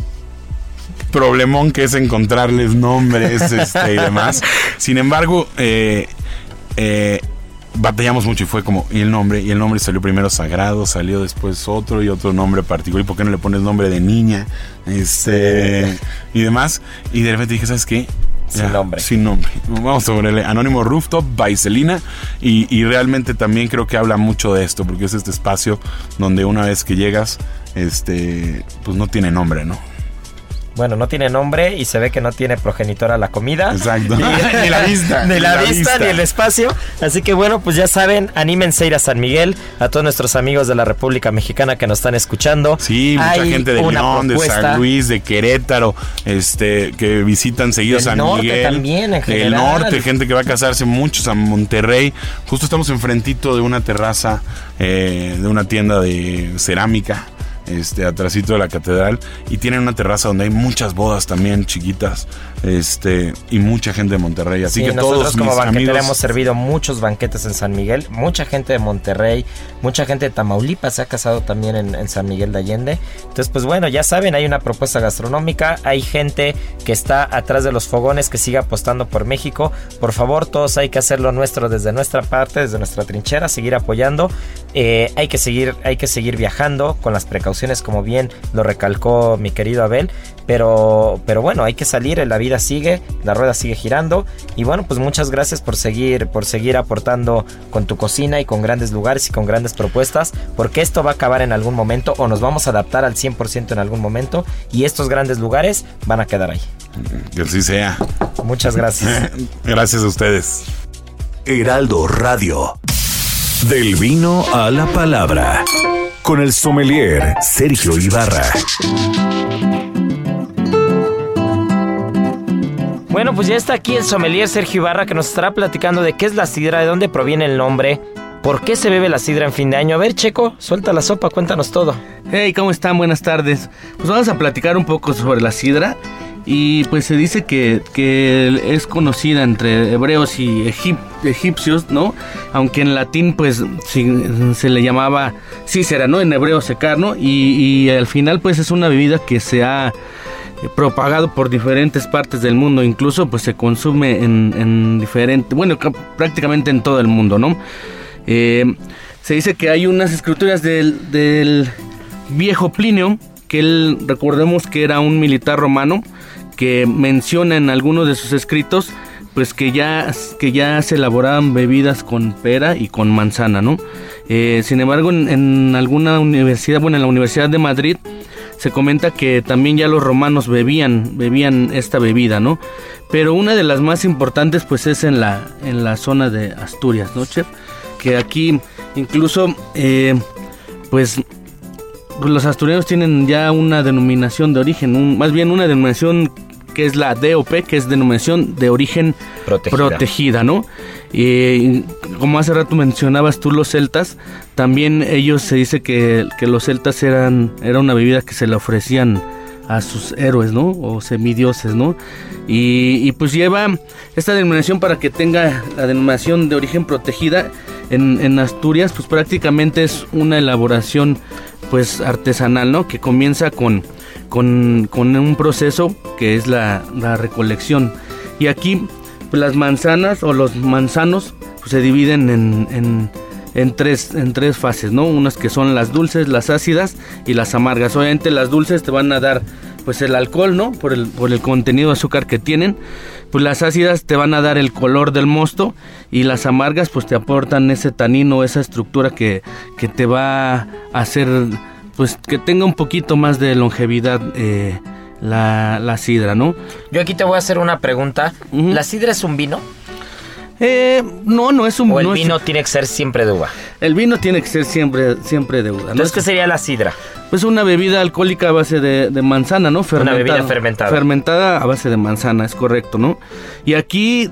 problemón que es encontrarles nombres este, y demás. Sin embargo, eh, eh, batallamos mucho y fue como, y el nombre, y el nombre salió primero sagrado, salió después otro y otro nombre particular. ¿Y por qué no le pones nombre de niña? Este, y demás. Y de repente dije, ¿sabes qué? Sin nombre. Sin nombre. Vamos a ponerle Anónimo Rooftop by Celina. Y, y realmente también creo que habla mucho de esto, porque es este espacio donde una vez que llegas, este, pues no tiene nombre, ¿no? Bueno, no tiene nombre y se ve que no tiene progenitora la comida. Exacto. Ni, Ni la vista, Ni ni la, vista, vista. ni el espacio. Así que bueno, pues ya saben, anímense a ir a San Miguel, a todos nuestros amigos de la República Mexicana que nos están escuchando. Sí, mucha gente de León, de. San Luis, de Querétaro, este, que visitan seguido Del San norte Miguel. también, en general. norte, gente que va a casarse, muchos a Monterrey. Justo estamos enfrentito de una terraza, eh, de una tienda de cerámica. Este, atrásito de la catedral, y tienen una terraza donde hay muchas bodas también chiquitas, este, y mucha gente de Monterrey. Así Sí, que nosotros todos como mis banquetera amigos, hemos servido muchos banquetes en San Miguel, mucha gente de Monterrey, mucha gente de Tamaulipas se ha casado también en, en San Miguel de Allende. Entonces, pues bueno, ya saben, hay una propuesta gastronómica, hay gente que está atrás de los fogones que sigue apostando por México. Por favor, todos hay que hacer lo nuestro desde nuestra parte, desde nuestra trinchera, seguir apoyando. Eh, hay que seguir, hay que seguir viajando con las precauciones, como bien lo recalcó mi querido Abel. Pero, pero bueno, hay que salir, la vida sigue, la rueda sigue girando. Y bueno, pues muchas gracias por seguir, por seguir aportando con tu cocina y con grandes lugares y con grandes propuestas. Porque esto va a acabar en algún momento o nos vamos a adaptar al 100% en algún momento. Y estos grandes lugares van a quedar ahí. que así sea. Muchas gracias. Gracias a ustedes. Heraldo Radio. Del vino a la palabra. Con el sommelier Sergio Ibarra. Bueno, pues ya está aquí el sommelier Sergio Ibarra que nos estará platicando de qué es la sidra, de dónde proviene el nombre, por qué se bebe la sidra en fin de año. A ver, Checo, suelta la sopa, cuéntanos todo. Hey, ¿cómo están? Buenas tardes. Pues vamos a platicar un poco sobre la sidra. Y pues se dice que, que es conocida entre hebreos y egip- egipcios, ¿no? Aunque en latín pues se le llamaba cícera, ¿no? En hebreo secar, ¿no? Y, al final pues es una bebida que se ha eh, propagado por diferentes partes del mundo, incluso pues se consume en, en diferente, bueno, ca- prácticamente en todo el mundo, ¿no? Eh, se dice que hay unas escrituras del, del viejo Plinio, que él, recordemos que era un militar romano, que menciona en algunos de sus escritos, pues que ya, que ya se elaboraban bebidas con pera y con manzana, ¿no? Eh, sin embargo, en, alguna universidad, bueno, en la Universidad de Madrid, se comenta que también ya los romanos bebían, bebían esta bebida, ¿no? Pero una de las más importantes, pues es en la, en la zona de Asturias, ¿no, chef? Que aquí incluso, eh, pues los asturianos tienen ya una denominación de origen, más bien una denominación que es la DOP, que es denominación de origen Protegida. protegida, ¿no? Y como hace rato mencionabas tú los celtas, también ellos se dice que, que los celtas eran era una bebida que se le ofrecían a sus héroes, ¿no? O semidioses, ¿no? Y, y pues lleva esta denominación para que tenga la denominación de origen protegida en, en Asturias, pues prácticamente es una elaboración pues artesanal, ¿no? Que comienza con, con, con un proceso que es la, la recolección. Y aquí las manzanas o los manzanos pues, se dividen en, en, en tres, en tres fases, ¿no? Unas que son las dulces, las ácidas y las amargas. Obviamente las dulces te van a dar pues el alcohol, ¿no? Por el, por el contenido de azúcar que tienen. Pues las ácidas te van a dar el color del mosto y las amargas pues te aportan ese tanino, esa estructura que, que te va a hacer pues que tenga un poquito más de longevidad eh, la, la sidra, ¿no? Yo aquí te voy a hacer una pregunta. ¿La sidra es un vino? Eh, no, no es un ¿O el no es- vino tiene que ser siempre de uva? El vino tiene que ser siempre, siempre de uva. ¿no? Entonces, ¿qué sería la sidra? Pues una bebida alcohólica a base de, de manzana, ¿no? bebida fermentada. Fermentada a base de manzana, es correcto, ¿no? Y aquí,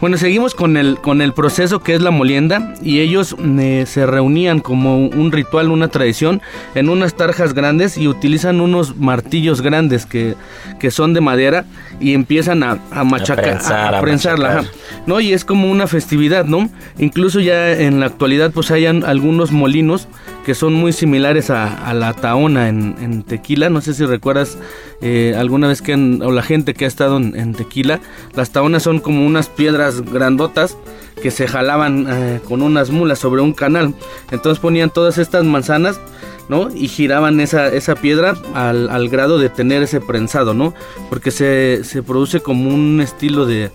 bueno, seguimos con el, con el proceso que es la molienda y ellos eh, se reunían como un ritual, una tradición, en unas tarjas grandes y utilizan unos martillos grandes que, que son de madera y empiezan a, a machacar, prensar, a prensarla, machacar. ¿no? Y es como una festividad, ¿no? Incluso ya en la actualidad pues hay an- algunos molinos que son muy similares a, la taona en, Tequila. No sé si recuerdas eh, alguna vez que, o la gente que ha estado en, en Tequila, las taonas son como unas piedras grandotas que se jalaban eh, con unas mulas sobre un canal. Entonces ponían todas estas manzanas ¿no? Y giraban esa, esa piedra al, al grado de tener ese prensado, ¿no? Porque se, se produce como un estilo de,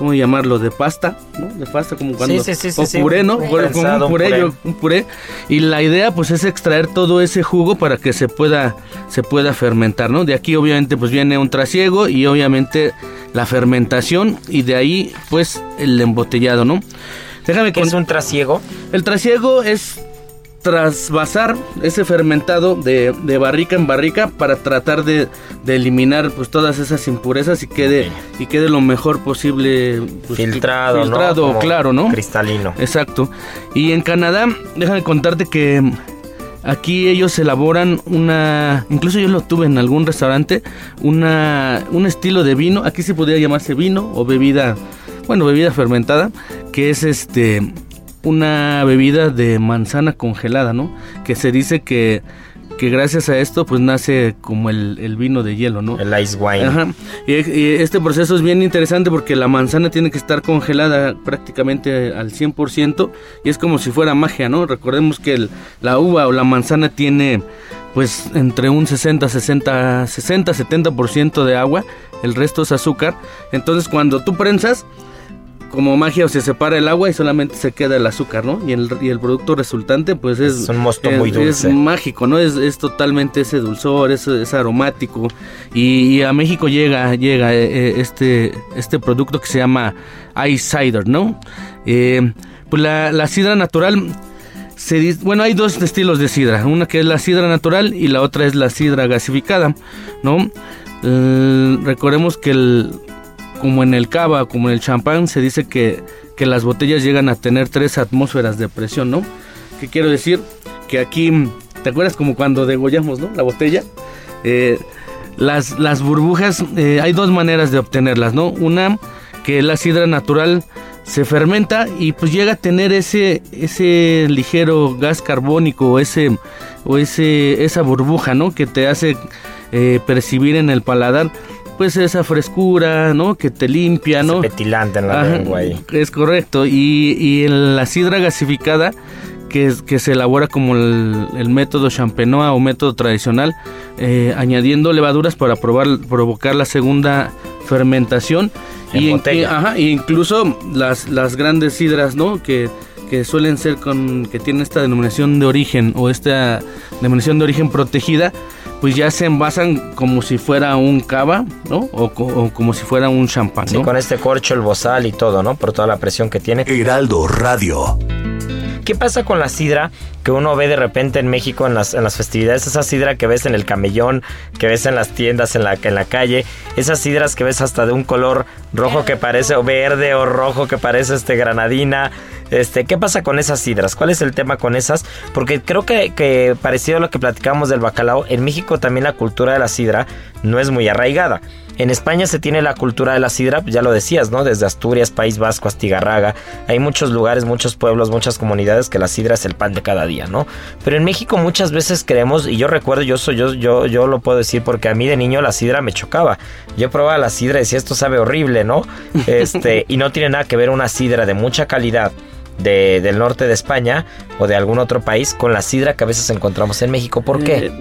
¿cómo llamarlo? De pasta, ¿no? De pasta como cuando... sí, sí, sí, o sí, puré, ¿no? un Como puré, puré. yo- un puré. Y la idea pues es extraer todo ese jugo para que se pueda, se pueda fermentar, ¿no? De aquí obviamente pues viene un trasiego y obviamente la fermentación y de ahí pues el embotellado, ¿no? Déjame ¿Qué con- es un trasiego? el trasiego es trasvasar ese fermentado de, de barrica en barrica para tratar de, de eliminar pues todas esas impurezas y quede y quede lo mejor posible pues, filtrado, claro no Cristalino. exacto. Y en Canadá déjame contarte que Aquí ellos elaboran una, incluso yo lo tuve en algún restaurante, una, un estilo de vino, aquí se podría llamarse vino o bebida, bueno, bebida fermentada, que es este una bebida de manzana congelada, ¿no? Que se dice que que gracias a esto pues nace como el, vino de hielo, ¿no? El ice wine. Ajá. Y, este proceso es bien interesante porque la manzana tiene que estar congelada prácticamente al 100% y es como si fuera magia, ¿no? Recordemos que la uva o la manzana tiene pues entre un 60, 60, 60, 70% de agua, el resto es azúcar. Entonces cuando tú prensas como magia se separa el agua y solamente se queda el azúcar, ¿no? Y el, y el producto resultante pues es, es un mosto muy dulce. Es mágico, ¿no? Es, es totalmente ese dulzor, es, es aromático y, a México llega llega eh, eh, este este producto que se llama ice cider, ¿no? Eh, pues la, la sidra natural se bueno, hay dos estilos de sidra, una que es la sidra natural y la otra es la sidra gasificada, ¿no? recordemos que el, como en el cava, como en el champán, se dice que, las botellas llegan a tener tres atmósferas de presión, ¿no? ¿Qué quiero decir? Que aquí, ¿te acuerdas como cuando degollamos, ¿no? La botella. Eh, las, las burbujas, eh, hay dos maneras de obtenerlas, ¿no? Una, que la sidra natural se fermenta y pues llega a tener ese, ese ligero gas carbónico o, ese, o ese, esa burbuja, ¿no? Que te hace eh, percibir en el paladar pues esa frescura, ¿no? Que te limpia, ¿no? petilante en la lengua ahí. Es correcto. Y, y en la sidra gasificada, que, que se elabora como el, método champenois o método tradicional, eh, añadiendo levaduras para probar, provocar la segunda fermentación. y ajá, incluso las, las grandes sidras, ¿no? Que, que suelen ser con que tienen esta denominación de origen o esta denominación de origen protegida pues ya se envasan como si fuera un cava, ¿no? O, como si fuera un champán, ¿no? Sí, con este corcho, el bozal y todo, ¿no? Por toda la presión que tiene. Heraldo Radio. ¿Qué pasa con la sidra que uno ve de repente en México en las, en las festividades? Esa sidra que ves en el camellón, que ves en las tiendas, en la, en la calle. Esas sidras que ves hasta de un color rojo que parece, o verde o rojo que parece este granadina. Este, ¿Qué pasa con esas sidras? ¿Cuál es el tema con esas? Porque creo que, que parecido a lo que platicamos del bacalao, en México también la cultura de la sidra no es muy arraigada. En España se tiene la cultura de la sidra, ya lo decías, ¿no? Desde Asturias, País Vasco, Astigarraga. Hay muchos lugares, muchos pueblos, muchas comunidades que la sidra es el pan de cada día, ¿no? Pero en México muchas veces creemos, y yo recuerdo, yo soy, yo, yo, yo lo puedo decir porque a mí de niño la sidra me chocaba. Yo probaba la sidra y decía, esto sabe horrible, ¿no? Este, y no tiene nada que ver una sidra de mucha calidad de, del norte de España o de algún otro país con la sidra que a veces encontramos en México. ¿Por qué? Eh,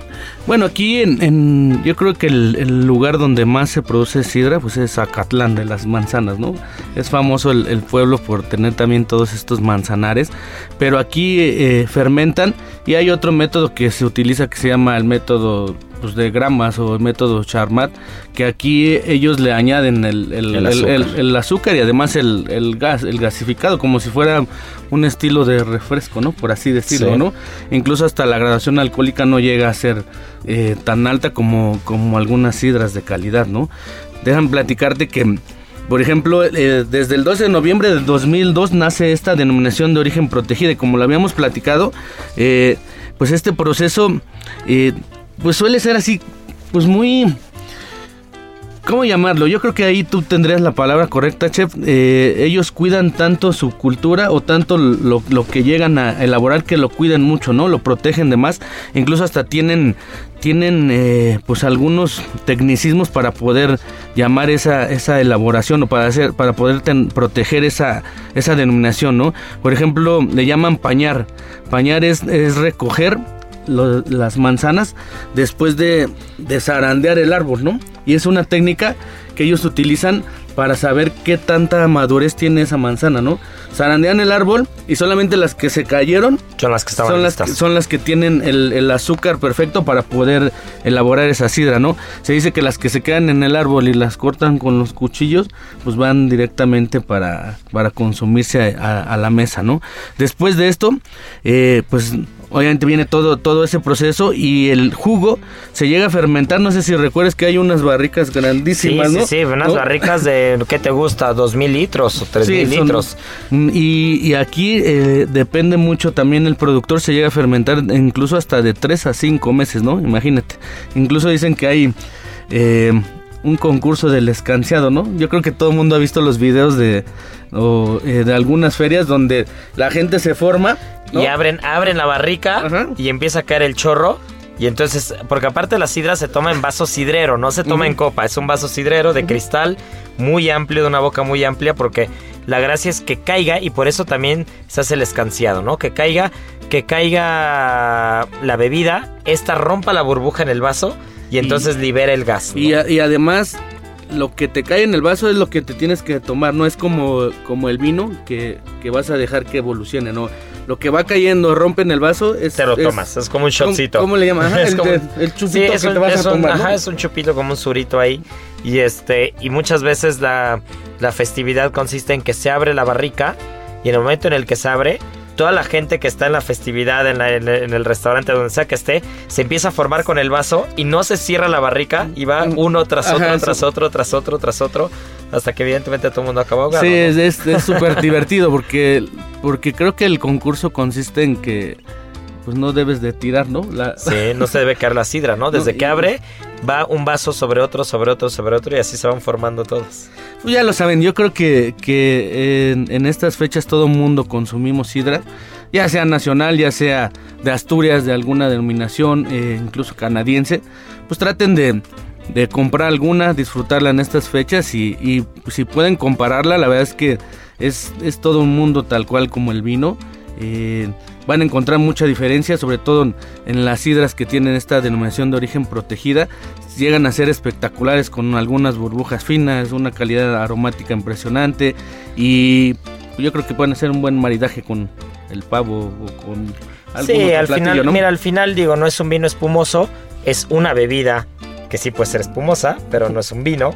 bueno, aquí en, yo creo que el, lugar donde más se produce sidra pues es Acatlán de las manzanas, ¿no? Es famoso el, pueblo por tener también todos estos manzanares, pero aquí eh, fermentan y hay otro método que se utiliza que se llama el método pues, de gramas o método Charmat, que aquí ellos le añaden el, el, azúcar. y además el, gas, el gasificado, como si fuera un estilo de refresco, ¿no? Por así decirlo, ¿no? Incluso hasta la graduación alcohólica no llega a ser eh, tan alta como, como algunas sidras de calidad, ¿no? Dejan platicarte que por ejemplo, eh, desde el 12 de noviembre de 2002 nace esta denominación de origen protegida y como lo habíamos platicado, eh, pues este proceso pues suele ser así, pues muy... ¿Cómo llamarlo? Yo creo que ahí tú tendrías la palabra correcta, chef. Eh, ellos cuidan tanto su cultura o tanto lo, que llegan a elaborar que lo cuidan mucho, ¿no? Lo protegen de más. Incluso hasta tienen, tienen eh, pues algunos tecnicismos para poder llamar esa, esa elaboración o para, hacer, para poder proteger esa, esa denominación, ¿no? Por ejemplo, le llaman pañar. Pañar es, es recoger las manzanas después de, de zarandear el árbol, ¿no? Y es una técnica que ellos utilizan para saber qué tanta madurez tiene esa manzana, ¿no? Zarandean el árbol y solamente las que se cayeron son las que estaban son, las que, son las que tienen el, azúcar perfecto para poder elaborar esa sidra, ¿no? Se dice que las que se quedan en el árbol y las cortan con los cuchillos, pues van directamente para, para consumirse a, la mesa, ¿no? Después de esto, eh, pues obviamente viene todo, todo ese proceso y el jugo se llega a fermentar. No sé si recuerdas que hay unas barricas grandísimas, sí, ¿no? Sí, sí, unas ¿No? barricas de, ¿qué te gusta? ¿Dos mil litros o tres Sí, mil son- litros? Mm, Y, y aquí eh, depende mucho también el productor, se llega a fermentar incluso hasta de 3 a 5 meses, ¿no? Imagínate. Incluso dicen que hay eh, un concurso del escanciado, ¿no? Yo creo que todo el mundo ha visto los videos de, o, eh, de algunas ferias donde la gente se forma. ¿No? Y abren, abren la barrica Ajá. y empieza a caer el chorro. Y entonces, porque aparte la sidra se toma en vaso sidrero, no se toma en copa, es un vaso sidrero de cristal muy amplio, de una boca muy amplia, porque la gracia es que caiga y por eso también se hace el escanciado, ¿no? Que caiga, que caiga la bebida, esta rompa la burbuja en el vaso y entonces libera el gas. ¿no? Y, a- y además, lo que te cae en el vaso es lo que te tienes que tomar, no es como, como el vino que, que vas a dejar que evolucione, ¿no? Lo que va cayendo, rompe en el vaso, es, Te lo tomas, es como un ¿Cómo- shotcito. ¿Cómo le llaman? Ajá, Es el, como- de- el chupito Sí, es que un, te vas es a un- tomar, ¿no? ajá, es un chupito como un surito ahí. Y este, y muchas veces la, la festividad consiste en que se abre la barrica y en el momento en el que se abre, toda la gente que está en la festividad, en, la- en el- en el restaurante, donde sea que esté, se empieza a formar con el vaso y no se cierra la barrica y va uno tras otro, tras otro, tras otro, tras otro, hasta que evidentemente todo el mundo acaba ahogado. Sí, ¿no? es súper divertido porque, porque creo que el concurso consiste en que pues no debes de tirar, ¿no? La, Sí, no se debe caer la sidra, ¿no? Desde No, que abre, va un vaso sobre otro, sobre otro, sobre otro y así se van formando todos. Pues ya lo saben, yo creo que, que en, estas fechas todo mundo consumimos sidra, ya sea nacional, ya sea de Asturias, de alguna denominación, eh, incluso canadiense, pues traten de, de comprar alguna, disfrutarla en estas fechas y, y si pueden compararla, la verdad es que es, es todo un mundo tal cual como el vino. eh, van a encontrar mucha diferencia, sobre todo en, en las sidras que tienen esta denominación de origen protegida. Llegan a ser espectaculares con algunas burbujas finas, una calidad aromática impresionante y yo creo que pueden hacer un buen maridaje con el pavo o con algún Sí, otro al platillo, final, ¿no? mira, al final digo, no es un vino espumoso, es una bebida que sí puede ser espumosa, pero no es un vino.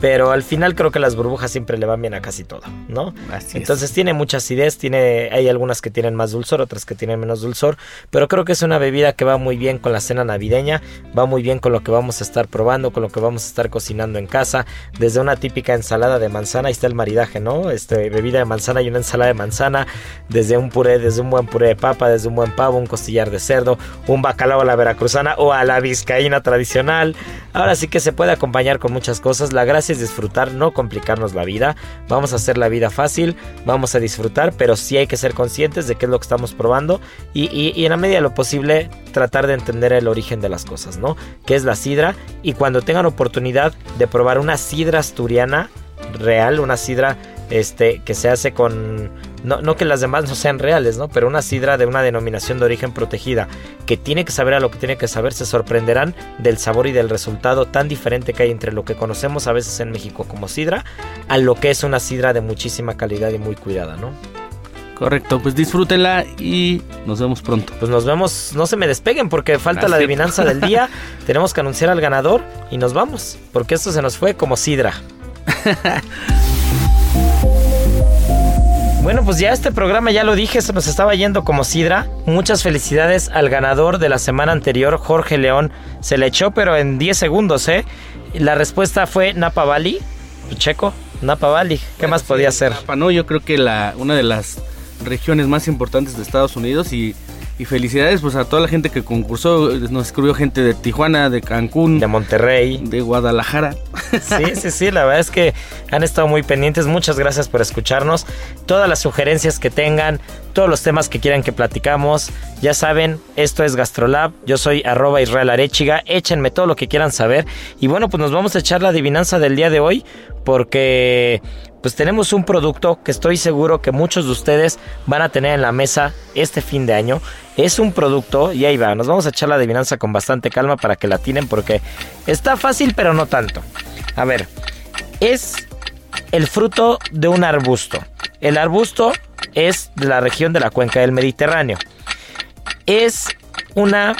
Pero al final creo que las burbujas siempre le van bien a casi todo, ¿no? Así es. Entonces tiene mucha acidez, tiene, hay algunas que tienen más dulzor, otras que tienen menos dulzor, pero creo que es una bebida que va muy bien con la cena navideña, va muy bien con lo que vamos a estar probando, con lo que vamos a estar cocinando en casa, desde una típica ensalada de manzana, ahí está el maridaje, ¿no? Este, bebida de manzana y una ensalada de manzana, desde un puré, desde un buen puré de papa, desde un buen pavo, un costillar de cerdo, un bacalao a la veracruzana o a la vizcaína tradicional. Ahora sí que se puede acompañar con muchas cosas. La gracia disfrutar, no complicarnos la vida. Vamos a hacer la vida fácil, vamos a disfrutar, pero sí hay que ser conscientes de qué es lo que estamos probando y, en la medida de lo posible tratar de entender el origen de las cosas, ¿no? Que es la sidra y cuando tengan oportunidad de probar una sidra asturiana real, una sidra este, que se hace con... No, no que las demás no sean reales, ¿no? Pero una sidra de una denominación de origen protegida que tiene que saber a lo que tiene que saber, se sorprenderán del sabor y del resultado tan diferente que hay entre lo que conocemos a veces en México como sidra a lo que es una sidra de muchísima calidad y muy cuidada, ¿no? Correcto, pues disfrútenla y nos vemos pronto. Pues nos vemos, no se me despeguen porque falta la adivinanza del día. Tenemos que anunciar al ganador y nos vamos, porque esto se nos fue como sidra. Bueno, pues ya este programa, ya lo dije, se nos estaba yendo como sidra. Muchas felicidades al ganador de la semana anterior, Jorge León. Se le echó, pero en 10 segundos, ¿eh? La respuesta fue Napa Valley. Checo, Napa Valley. ¿Qué más podía ser? Napa, ¿no? Yo creo que la, una de las regiones más importantes de Estados Unidos y, y felicidades pues a toda la gente que concursó. Nos escribió gente de Tijuana, de Cancún, De Monterrey. de Guadalajara. Sí, sí, sí, la verdad es que han estado muy pendientes. Muchas gracias por escucharnos. Todas las sugerencias que tengan, todos los temas que quieran que platicamos, ya saben, esto es Gastrolab. Yo soy arroba Israel Arechiga. Échenme todo lo que quieran saber. Y bueno, pues nos vamos a echar la adivinanza del día de hoy porque pues tenemos un producto que estoy seguro que muchos de ustedes van a tener en la mesa este fin de año. Es un producto, y ahí va, nos vamos a echar la adivinanza con bastante calma para que la tienen porque está fácil pero no tanto. A ver, es el fruto de un arbusto. El arbusto es de la región de la cuenca del Mediterráneo. Es una...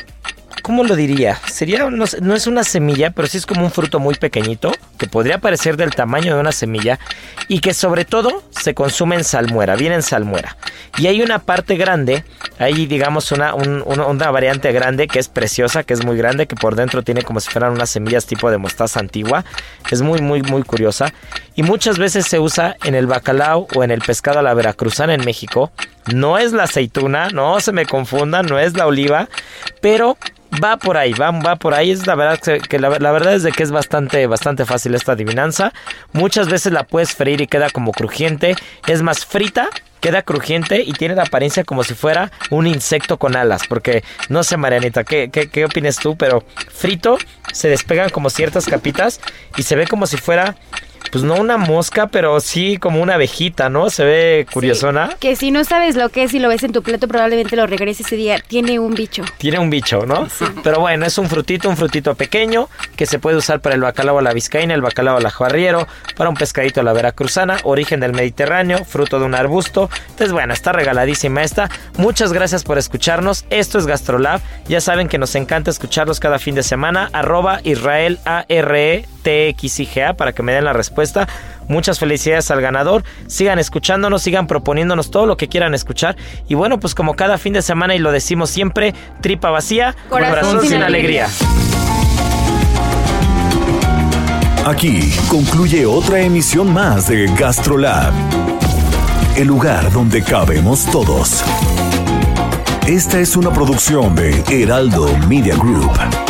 ¿Cómo lo diría? Sería, no, no es una semilla, pero sí es como un fruto muy pequeñito, que podría parecer del tamaño de una semilla, y que sobre todo se consume en salmuera, viene en salmuera. Y hay una parte grande, hay digamos una, una variante grande que es preciosa, que es muy grande, que por dentro tiene como si fueran unas semillas tipo de mostaza antigua. Es muy, muy, muy curiosa. Y muchas veces se usa en el bacalao o en el pescado a la veracruzana en México. No es la aceituna, no se me confundan, no es la oliva, pero va por ahí, va, va por ahí. Es la verdad que, la, verdad es de que es bastante, bastante fácil esta adivinanza. Muchas veces la puedes freír y queda como crujiente. Es más frita, queda crujiente y tiene la apariencia como si fuera un insecto con alas. Porque no sé, Marianita, ¿qué, qué, qué opinas tú? Pero frito se despegan como ciertas capitas y se ve como si fuera pues no una mosca, pero sí como una abejita, ¿no? Se ve curiosona. que si no sabes lo que es y lo ves en tu plato, probablemente lo regreses ese día. Tiene un bicho. Tiene un bicho, ¿no? Sí. Pero bueno, es un frutito, un frutito pequeño que se puede usar para el bacalao a la vizcaína, el bacalao a la juarriero, para un pescadito a la veracruzana, origen del Mediterráneo, fruto de un arbusto. Entonces, bueno, está regaladísima esta. Muchas gracias por escucharnos. Esto es Gastrolab. Ya saben que nos encanta escucharlos cada fin de semana. Arroba Israel A-R-E TXIGA para que me den la respuesta. Muchas felicidades al ganador. Sigan escuchándonos, sigan proponiéndonos todo lo que quieran escuchar. Y bueno, pues como cada fin de semana y lo decimos siempre, tripa vacía, corazón, sin, alegría. Aquí concluye otra emisión más de GastroLab, el lugar donde cabemos todos. Esta es una producción de Heraldo Media Group.